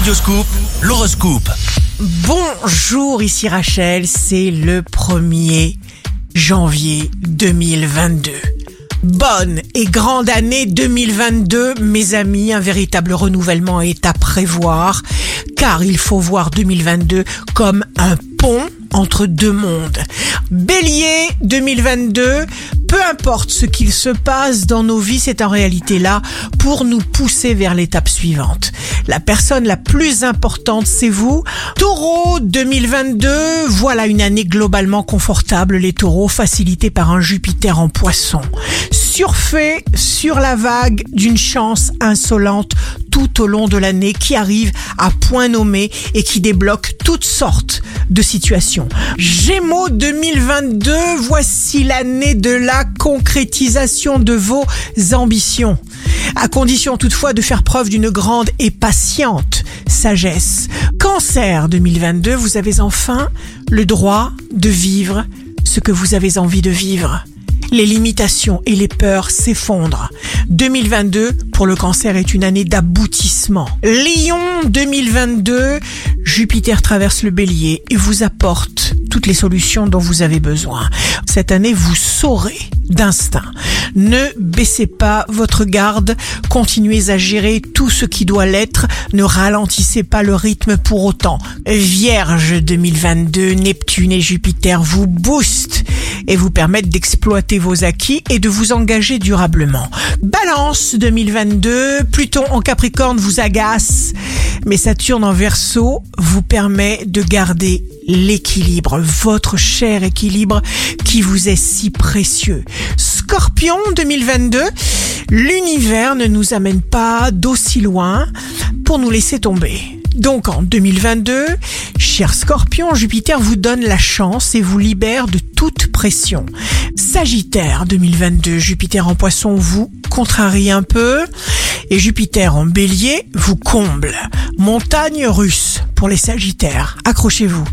Radioscoop, l'horoscope. Bonjour, ici Rachel, c'est le 1er janvier 2022. Bonne et grande année 2022, mes amis, un véritable renouvellement est à prévoir, car il faut voir 2022 comme un pont entre deux mondes. Bélier 2022, peu importe ce qu'il se passe dans nos vies, c'est en réalité là pour nous pousser vers l'étape suivante. La personne la plus importante, c'est vous. Taureau 2022, voilà une année globalement confortable, les taureaux, facilités par un Jupiter en poisson. Surfez sur la vague d'une chance insolente tout au long de l'année qui arrive à point nommé et qui débloque toutes sortes de situations. Gémeaux 2022, voici l'année de la concrétisation de vos ambitions. À condition toutefois de faire preuve d'une grande et patiente sagesse. Cancer 2022, vous avez enfin le droit de vivre ce que vous avez envie de vivre les limitations et les peurs s'effondrent. 2022 pour le cancer est une année d'aboutissement. Lion 2022, Jupiter traverse le bélier et vous apporte toutes les solutions dont vous avez besoin. Cette année, vous saurez d'instinct. Ne baissez pas votre garde, continuez à gérer tout ce qui doit l'être, ne ralentissez pas le rythme pour autant. Vierge 2022, Neptune et Jupiter vous boostent et vous permettent d'exploiter vos acquis et de vous engager durablement. Balance 2022, Pluton en Capricorne vous agace, mais Saturne en Verseau vous permet de garder l'équilibre, votre cher équilibre qui vous est si précieux. Scorpion 2022, l'univers ne nous amène pas d'aussi loin pour nous laisser tomber. Donc en 2022, cher Scorpion, Jupiter vous donne la chance et vous libère de toute pression. Sagittaire 2022, Jupiter en poisson vous contrarie un peu et Jupiter en bélier vous comble. Montagne russe pour les Sagittaires, accrochez-vous.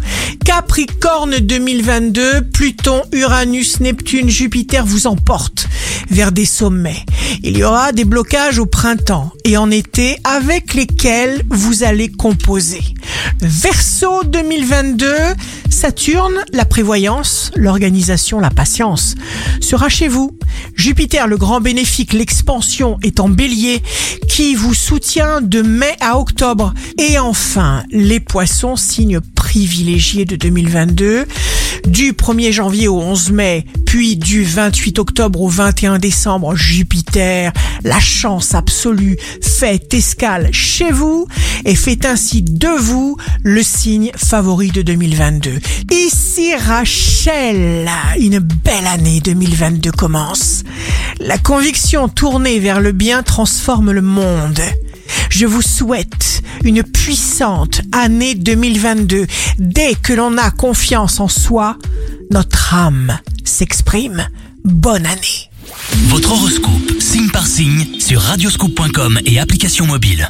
Capricorne 2022, Pluton, Uranus, Neptune, Jupiter vous emportent vers des sommets. Il y aura des blocages au printemps et en été avec lesquels vous allez composer. Verseau 2022, Saturne, la prévoyance, l'organisation, la patience sera chez vous. Jupiter, le grand bénéfique, l'expansion est en bélier qui vous soutient de mai à octobre. Et enfin, les poissons, signe privilégié de 2022, du 1er janvier au 11 mai, puis du 28 octobre au 21 décembre, Jupiter, la chance absolue, fait escale chez vous et fait ainsi de vous le signe favori de 2022. Ici Rachel, une belle année 2022 commence. La conviction tournée vers le bien transforme le monde. Je vous souhaite puissante année 2022. Dès que l'on a confiance en soi, notre âme s'exprime. Bonne année. Votre horoscope, signe par signe, sur radioscoop.com et application mobile.